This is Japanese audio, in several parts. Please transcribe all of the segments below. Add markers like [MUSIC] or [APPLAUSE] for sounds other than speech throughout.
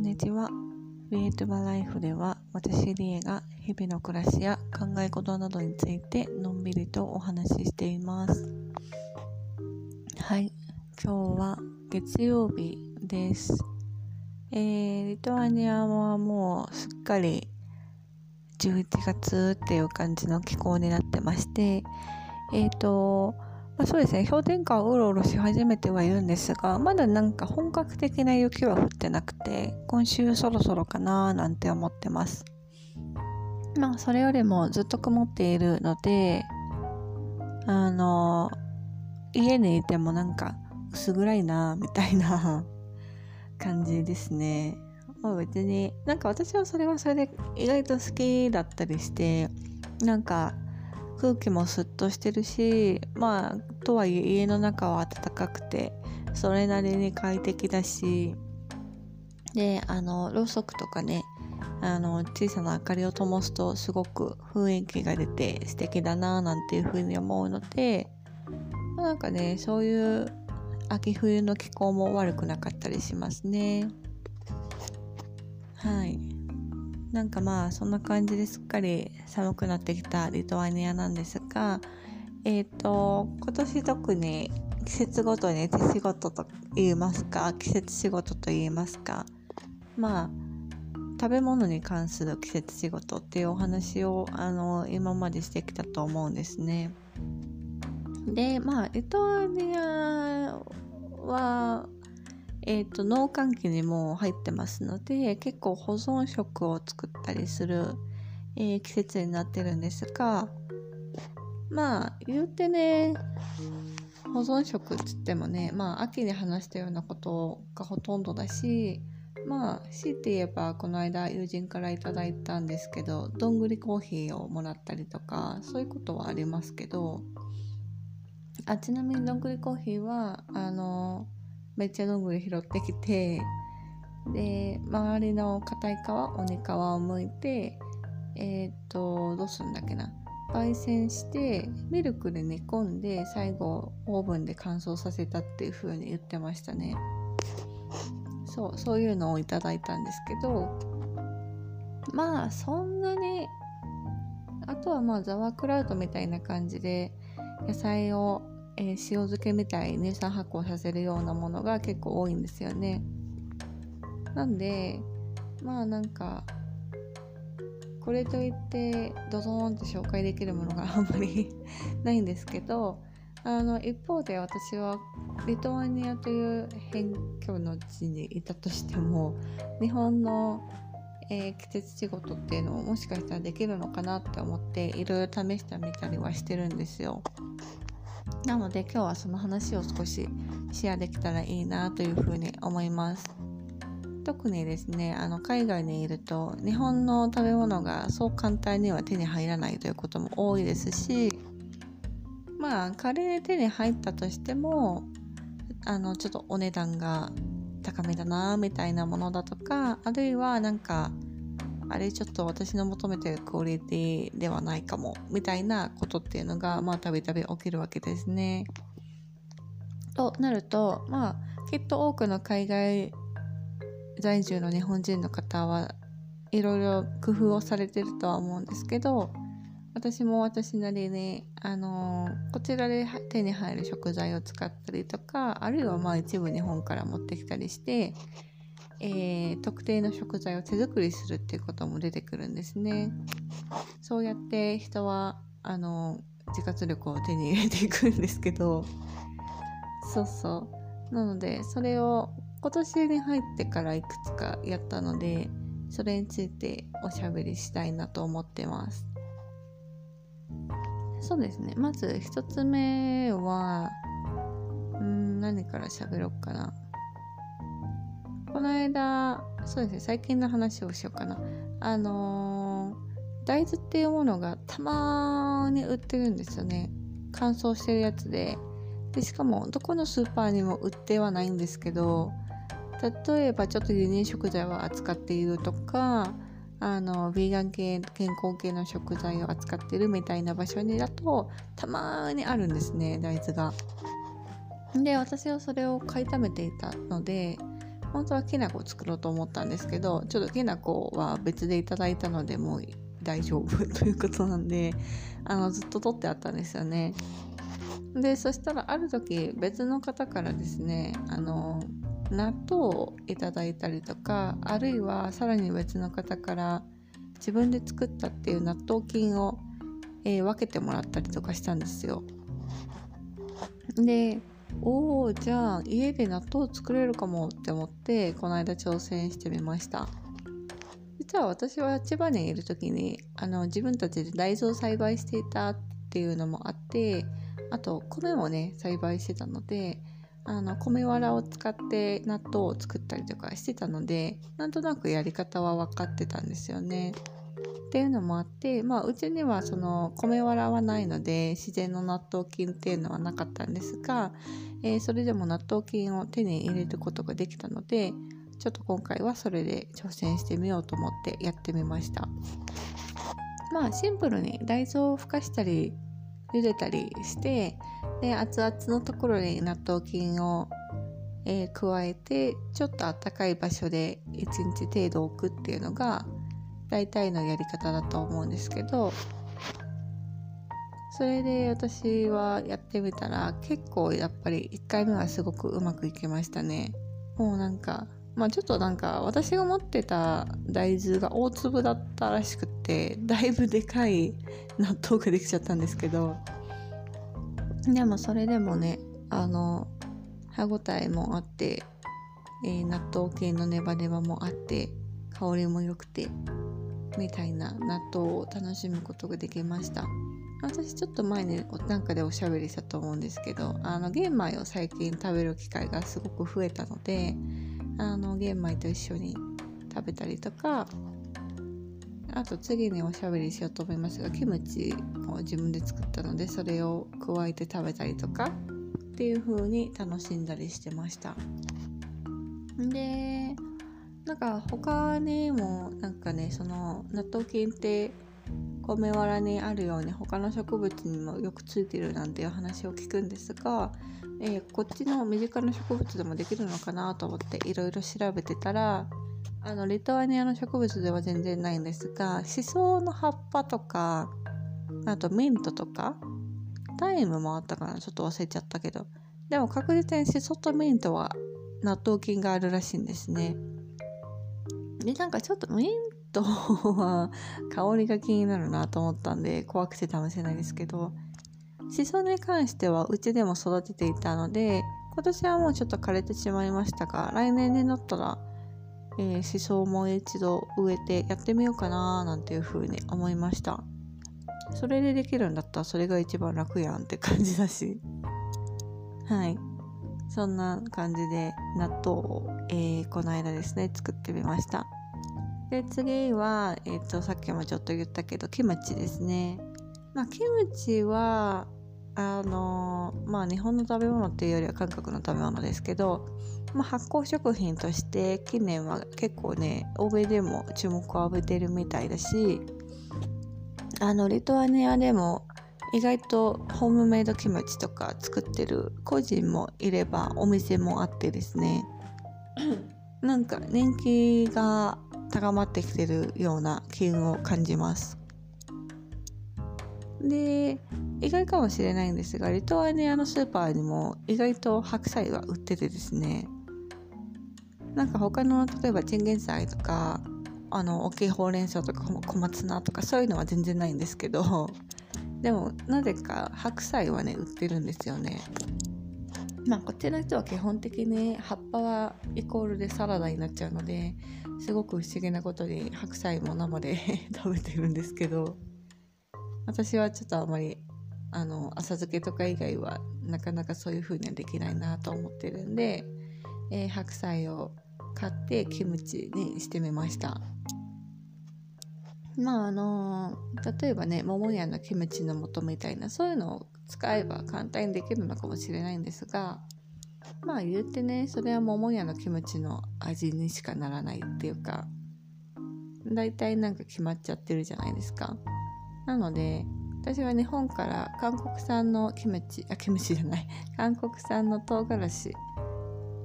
んにちは。ウィエトバライフでは、私リエが日々の暮らしや考え事などについてのんびりとお話ししています。はい、今日は月曜日です。えー、リトアニアはもうすっかり11月っていう感じの気候になってまして、えっ、ー、と、まあ、そうですね。氷点下をうろうろし始めてはいるんですがまだなんか本格的な雪は降ってなくて今週そろそろかななんて思ってます。まあそれよりもずっと曇っているのであの家にいてもなんか薄暗いなみたいな [LAUGHS] 感じですね。まあ別になんか私はそれはそれで意外と好きだったりしてなんか空気もすっとしてるしまあとはいえ家の中は暖かくてそれなりに快適だしであのろうそくとかねあの小さな明かりを灯すとすごく雰囲気が出て素敵だななんていうふうに思うのでなんかねそういう秋冬の気候も悪くなかったりしますね。はい。なんかまあそんな感じですっかり寒くなってきたリトアニアなんですがえっ、ー、と今年特に季節ごとに手仕事と言いますか季節仕事と言いますかまあ食べ物に関する季節仕事っていうお話をあの今までしてきたと思うんですね。でまあリトアニアはえーと、農閑期にも入ってますので結構保存食を作ったりする、えー、季節になってるんですがまあ言うてね保存食っつってもねまあ秋に話したようなことがほとんどだしまあ強いて言えばこの間友人から頂いたんですけどどんぐりコーヒーをもらったりとかそういうことはありますけどあちなみにどんぐりコーヒーはあのめっちゃどんぐり拾ってきてで周りの硬い皮鬼皮を剥いてえっ、とどうするんだっけな。焙煎してミルクで煮込んで最後オーブンで乾燥させたっていう風に言ってましたねそうそういうのをいただいたんですけどまあそんなにあとはまあザワークラウトみたいな感じで野菜をえー、塩漬けみたいに乳酸発酵させるようなものが結構多いんですよね。なんでまあなんかこれといってドドーンって紹介できるものがあんまり [LAUGHS] ないんですけどあの一方で私はリトアニアという辺境の地にいたとしても日本の、えー、季節仕事っていうのをもしかしたらできるのかなって思っていろいろ試してみたりはしてるんですよ。なので今日はその話を少しシェアできたらいいなというふうに思います。特にですねあの海外にいると日本の食べ物がそう簡単には手に入らないということも多いですしまあ仮に手に入ったとしてもあのちょっとお値段が高めだなみたいなものだとかあるいはなんかあれちょっと私の求めてるクオリティではないかもみたいなことっていうのがまあたびたび起きるわけですね。となるとまあきっと多くの海外在住の日本人の方はいろいろ工夫をされてるとは思うんですけど私も私なりに、あのー、こちらで手に入る食材を使ったりとかあるいはまあ一部日本から持ってきたりしてえー、特定の食材を手作りするっていうことも出てくるんですね。そうやって人はあの自活力を手に入れていくんですけどそうそうなのでそれを今年に入ってからいくつかやったのでそれについておしゃべりしたいなと思ってます。そうですね。まず1つ目はん何から喋ろうかな。この間そうですね。最近の話をしようかな。あのー、大豆っていうものがたまに売ってるんですよね。乾燥してるやつで。でしかもどこのスーパーにも売ってはないんですけど例えばちょっと輸入食材を扱っているとかあのヴィーガン系健康系の食材を扱ってるみたいな場所にだとたまにあるんですね大豆が。で私はそれを買いためていたので本当はきな粉を作ろうと思ったんですけどちょっときな粉は別でいただいたのでもう大丈夫 [LAUGHS] ということなんであのずっと取ってあったんですよねでそしたらある時別の方からですねあの納豆をいただいたりとかあるいはさらに別の方から自分で作ったっていう納豆菌を、えー、分けてもらったりとかしたんですよ。でおおじゃあ家で納豆作れるかもって思ってこの間挑戦してみました。実は私は千葉にいる時にあの自分たちで大豆を栽培していたっていうのもあってあと米もね栽培してたのであの米わらを使って納豆を作ったりとかしてたのでなんとなくやり方は分かってたんですよね。っていうのもあって、まあ、うちにはその米わらはないので自然の納豆菌っていうのはなかったんですが、えー、それでも納豆菌を手に入れることができたのでちょっと今回はそれで挑戦してみようと思ってやってみましたまあシンプルに大豆をふかしたり茹でたりしてで熱々のところに納豆菌を、えー、加えてちょっとあったかい場所で1日程度置くっていうのが大体のやり方だと思うんですけどそれで私はやってみたら結構やっぱり1回目はすごくうまくいきましたね。もうなんかまあちょっとなんか私が持ってた大豆が大粒だったらしくてだいぶでかい納豆ができちゃったんですけどでもそれでもねあの歯ごたえもあって、えー、納豆系のネバネバもあって香りも良くてみたいな納豆を楽しむことができました。私ちょっと前になんかでおしゃべりしたと思うんですけどあの玄米を最近食べる機会がすごく増えたのであの玄米と一緒に食べたりとかあと次におしゃべりしようと思いますがキムチを自分で作ったのでそれを加えて食べたりとかっていう風に楽しんだりしてました。でなんか他にもなんかねその納豆菌って米わらにあるように他の植物にもよくついてるなんていう話を聞くんですが、えー、こっちの身近な植物でもできるのかなと思っていろいろ調べてたらあのリトアニアの植物では全然ないんですがシソの葉っぱとかあとミントとかタイムもあったかなちょっと忘れちゃったけどでも確実にシソとミントは納豆菌があるらしいんですね。でなんかちょっとミントは香りが気になるなと思ったんで怖くて試せないですけどシソに関してはうちでも育てていたので今年はもうちょっと枯れてしまいましたが来年になったら、えー、シソをもう一度植えてやってみようかななんていう風に思いました。それでできるんだったらそれが一番楽やんって感じだし。[LAUGHS] はい。そんな感じで納豆を、えー、この間ですね作ってみました。で次は、えーと、さっきもちょっと言ったけどキムチですね、まあ、キムチはあのまあ日本の食べ物っていうよりは韓国の食べ物ですけど、まあ、発酵食品として近年は結構ね欧米でも注目を浴びてるみたいだしあのリトアニアでも意外とホームメイドキムチとか作ってる個人もいればお店もあってですね。なんか人気が高まってきてるような機運を感じます。で意外かもしれないんですがリトアニアのスーパーにも意外と白菜は売っててですね。なんか他の例えばチンゲン菜とかあの大きいほうれん草とか小松菜とかそういうのは全然ないんですけどでもなぜか白菜はね売ってるんですよね。まあこっちの人は基本的に葉っぱはイコールでサラダになっちゃうのですごく不思議なことに白菜も生で [LAUGHS] 食べてるんですけど。私はちょっとあんまりあの浅漬けとか以外はなかなかそういう風にはできないなと思ってるんで、えー、白菜を買ってキムチにしてみました。まああの例えばね桃屋のキムチの素みたいなそういうのを使えば簡単にできるのかもしれないんですがまあ言ってねそれは桃屋のキムチの味にしかならないっていうか大体なんか決まっちゃってるじゃないですか。なので私は日本から韓国産のキムチあキムチじゃない。[LAUGHS] 韓国産の唐辛子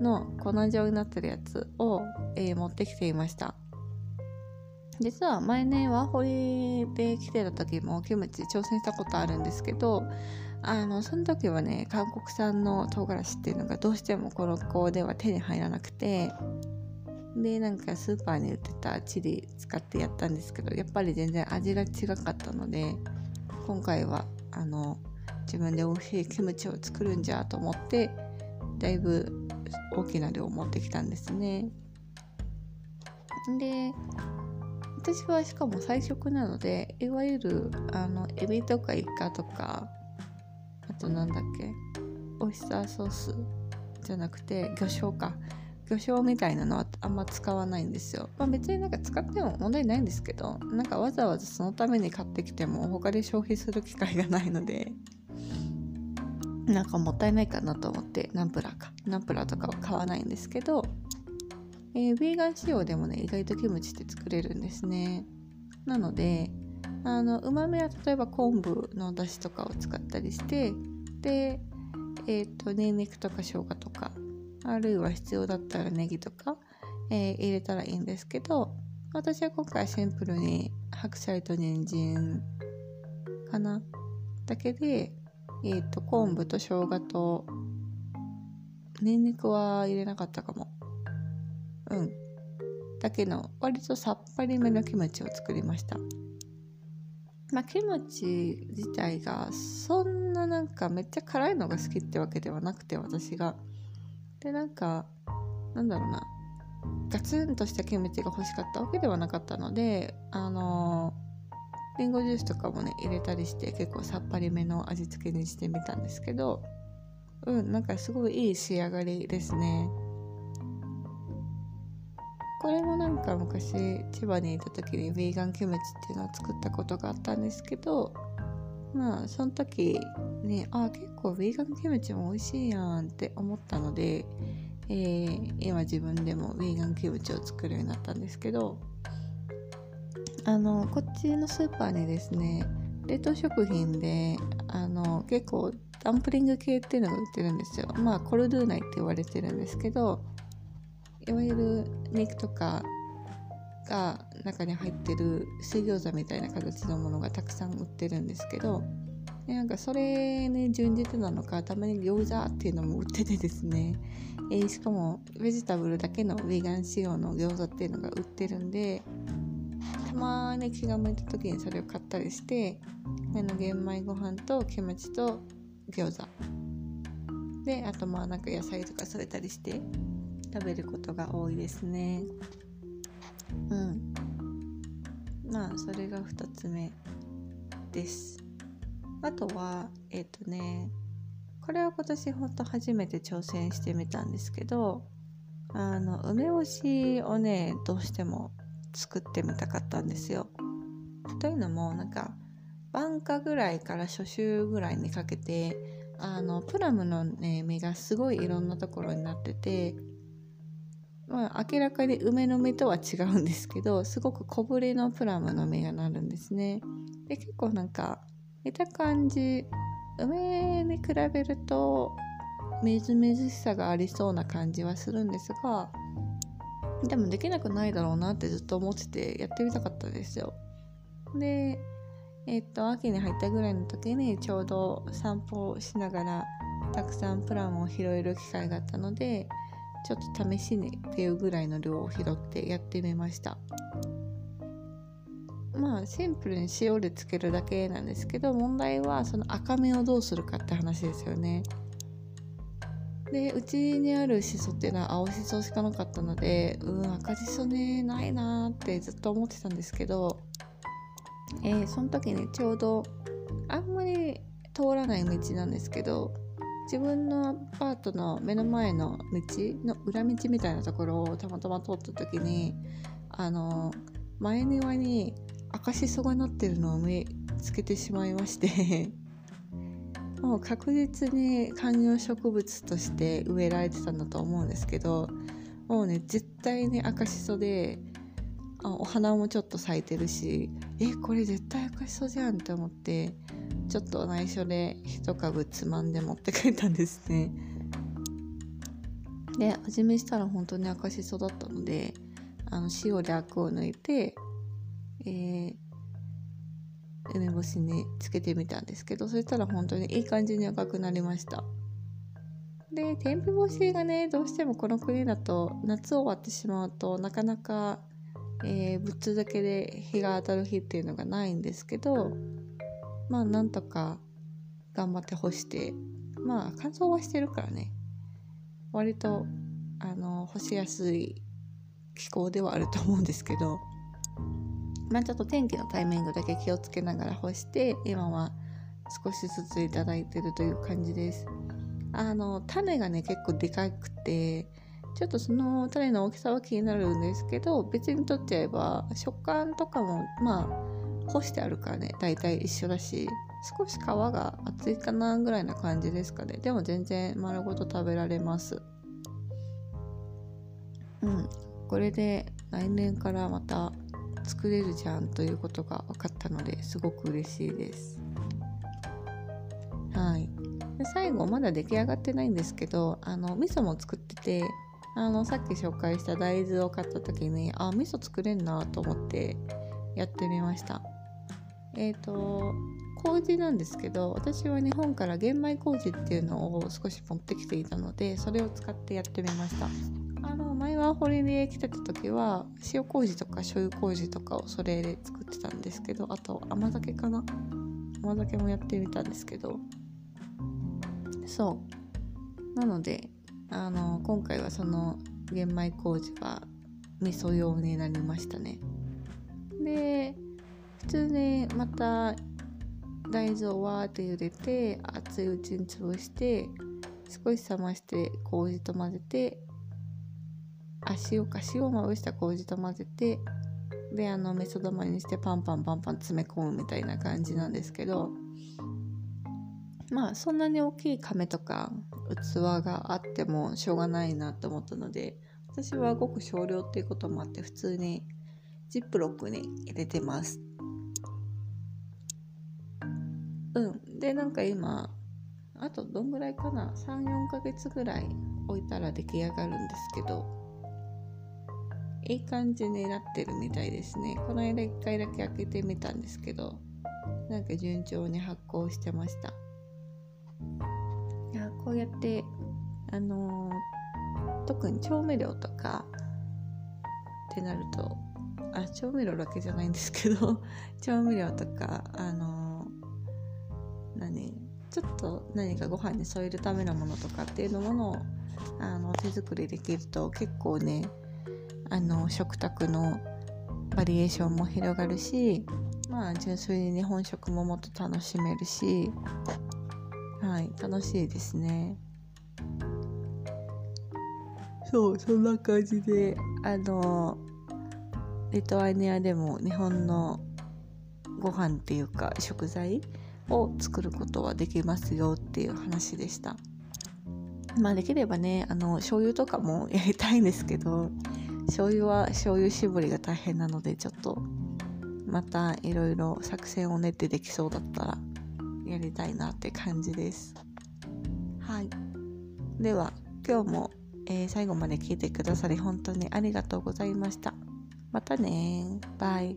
の粉状になってるやつを、えー、持ってきていました。実は前ねワーホリで来てた時もキムチ挑戦したことあるんですけどあのその時はね韓国産の唐辛子っていうのがどうしてもこの子では手に入らなくてでなんかスーパーに売ってたチリ使ってやったんですけどやっぱり全然味が違かったので今回はあの自分で美味しいキムチを作るんじゃと思ってだいぶ大きな量を持ってきたんですね。で私はしかも菜食なのでいわゆるあのエビとかイカとかあとなんだっけオイスターソースじゃなくて魚醤か。魚醤みたいなのはあんま使わないんですよ。まあ、別になんか使っても問題ないんですけどなんかわざわざそのために買ってきても他で消費する機会がないのでなんかもったいないかなと思ってナンプラーかナンプラーとかは買わないんですけど、えー、ヴィーガン仕様でもね意外とキムチって作れるんですね。なのであのうまみは例えば昆布のだしとかを使ったりしてでえっ、ー、とにんにくとか生姜とかあるいは必要だったらネギとか、えー、入れたらいいんですけど私は今回シンプルに白菜と人参かな。だけで、えーと、昆布と生姜とニンニクは入れなかったかも。うん。だけの割とさっぱりめのキムチを作りました。まあキムチ自体がそんななんかめっちゃ辛いのが好きってわけではなくて私が。でなんかなんだろうな。ガツンとしたキムチが欲しかった。わけではなかったのであのりんごジュースとかもね入れたりして結構さっぱりめの味付けにしてみたんですけどうんなんかすごいいい仕上がりですね。これもなんか昔千葉にいた時にヴィーガンキムチっていうのを作ったことがあったんですけどまあその時ねあ結構ヴィーガンキムチも美味しいやんって思ったので、えー、今自分でもヴィーガンキムチを作るようになったんですけどあのこっちのスーパーにですね冷凍食品であの結構ダンプリング系っていうのが売ってるんですよ。まあコルドゥーナイって言われてるんですけどいわゆる肉とかが中に入ってる水餃子みたいな形のものがたくさん売ってるんですけどなんかそれに準じてなのかたまに餃子っていうのも売っててですね、えー、しかもベジタブルだけのヴィーガン仕様の餃子っていうのが売ってるんでたまに気が向いた時にそれを買ったりしてあの玄米ご飯とキムチと餃子。であとまあなんか野菜とか添えたりして食べることが多いですね。うん。まあそれが2つ目です。あとはえっ、ー、とねこれは今年ほんと初めて挑戦してみたんですけどあの梅干しをねどうしても作ってみたかったんですよというのもなんか晩夏ぐらいから初秋ぐらいにかけてあのプラムのね実がすごいいろんなところになっててまあ、明らかに梅の実とは違うんですけどすごく小ぶりのプラムの実がなるんですね。で結構なんか見た感じ梅に比べるとみずみずしさがありそうな感じはするんですがでもできなくないだろうなってずっと思っててやってみたかったですよ。でえっと秋に入ったぐらいの時にちょうど散歩をしながらたくさんプラムを拾える機会があったのでちょっと試しにっていうぐらいの量を拾ってやってみましたまあシンプルに塩でつけるだけなんですけど問題はその赤身をどうするかって話ですよね。でうちにあるしそっていうのは青しそしかなかったのでうん赤じそねないなってずっと思ってたんですけどえー、その時にちょうどあんまり通らない道なんですけど自分のアパートの目の前の道の裏道みたいなところをたまたま通った時にあの前庭に赤しそがなってるのを見つけてしまいまして [LAUGHS] もう確実に観葉植物として植えられてたんだと思うんですけどもうね絶対に赤しそであお花もちょっと咲いてるしえこれ絶対赤しそじゃんって思ってちょっと内緒で一株つまんで持って帰ったんですね。で味見したら本当に赤しそだったのであの塩でアクを抜いて、えー、梅干しにつけてみたんですけどそしたら本当にいい感じに赤くなりました。で天日干しがねどうしてもこの国だと夏終わってしまうとなかなか、えー、ぶっ続けで日が当たる日っていうのがないんですけどまあなんとか頑張って干してまあ乾燥はしてるからね。割とあの干しやすい気候ではあると思うんですけど。まあちょっと天気のタイミングだけ気をつけながら干して今は少しずついただいてるという感じです。あの種がね結構でかくてちょっとその種の大きさは気になるんですけど別にとっちゃえば食感とかもまあ干してあるからね大体一緒だし少し皮が厚いかなぐらいな感じですかね。でも全然丸ごと食べられます。うん。これで来年からまた作れるじゃんということが分かったのですごく嬉しいです。はい。で最後まだ出来上がってないんですけどあの味噌も作っててあのさっき紹介した大豆を買った時にあ味噌作れんなと思ってやってみました。えっ、ー、と麹なんですけど私は日本から玄米麹っていうのを少し持ってきていたのでそれを使ってやってみました。あの前はホリデー来てた時は塩麹とか醤油麹とかをそれで作ってたんですけどあと甘酒かな。甘酒もやってみたんですけど。そう。なのであの今回はその玄米麹は味噌用になりましたね。で普通にまた大豆をわーって茹でて熱いうちに潰して少し冷まして麹と混ぜてあ塩か塩をまぶした麹と混ぜてであの味噌玉にしてパンパンパンパン詰め込むみたいな感じなんですけどまあそんなに大きい亀とか器があってもしょうがないなと思ったので私はごく少量っていうこともあって普通にジップロックに入れてます。うん。でなんか今あとどんぐらいかな？34ヶ月ぐらい置いたら出来上がるんですけど。いい感じになってるみたいですね。この間1回だけ開けてみたんですけどなんか順調に発酵してました。いやこうやってあのー、特に調味料とかってなるとあ調味料だけじゃないんですけど [LAUGHS] 調味料とかあのー、何ちょっと何かご飯に添えるためのものとかっていうのものをあの手作りできると結構ねあの食卓のバリエーションも広がるしまあ純粋に日本食ももっと楽しめるしはい楽しいですね。そうそんな感じで。あのリトアニアでも日本のご飯っていうか食材を作ることはできますよっていう話でした。まあできればねあの醤油とかもやりたいんですけど醤油は醤油絞りが大変なのでちょっとまたいろいろ作戦を練ってできそうだったらやりたいなって感じです。はい。では今日も、えー、最後まで聞いてくださり本当にありがとうございました。またねバイ。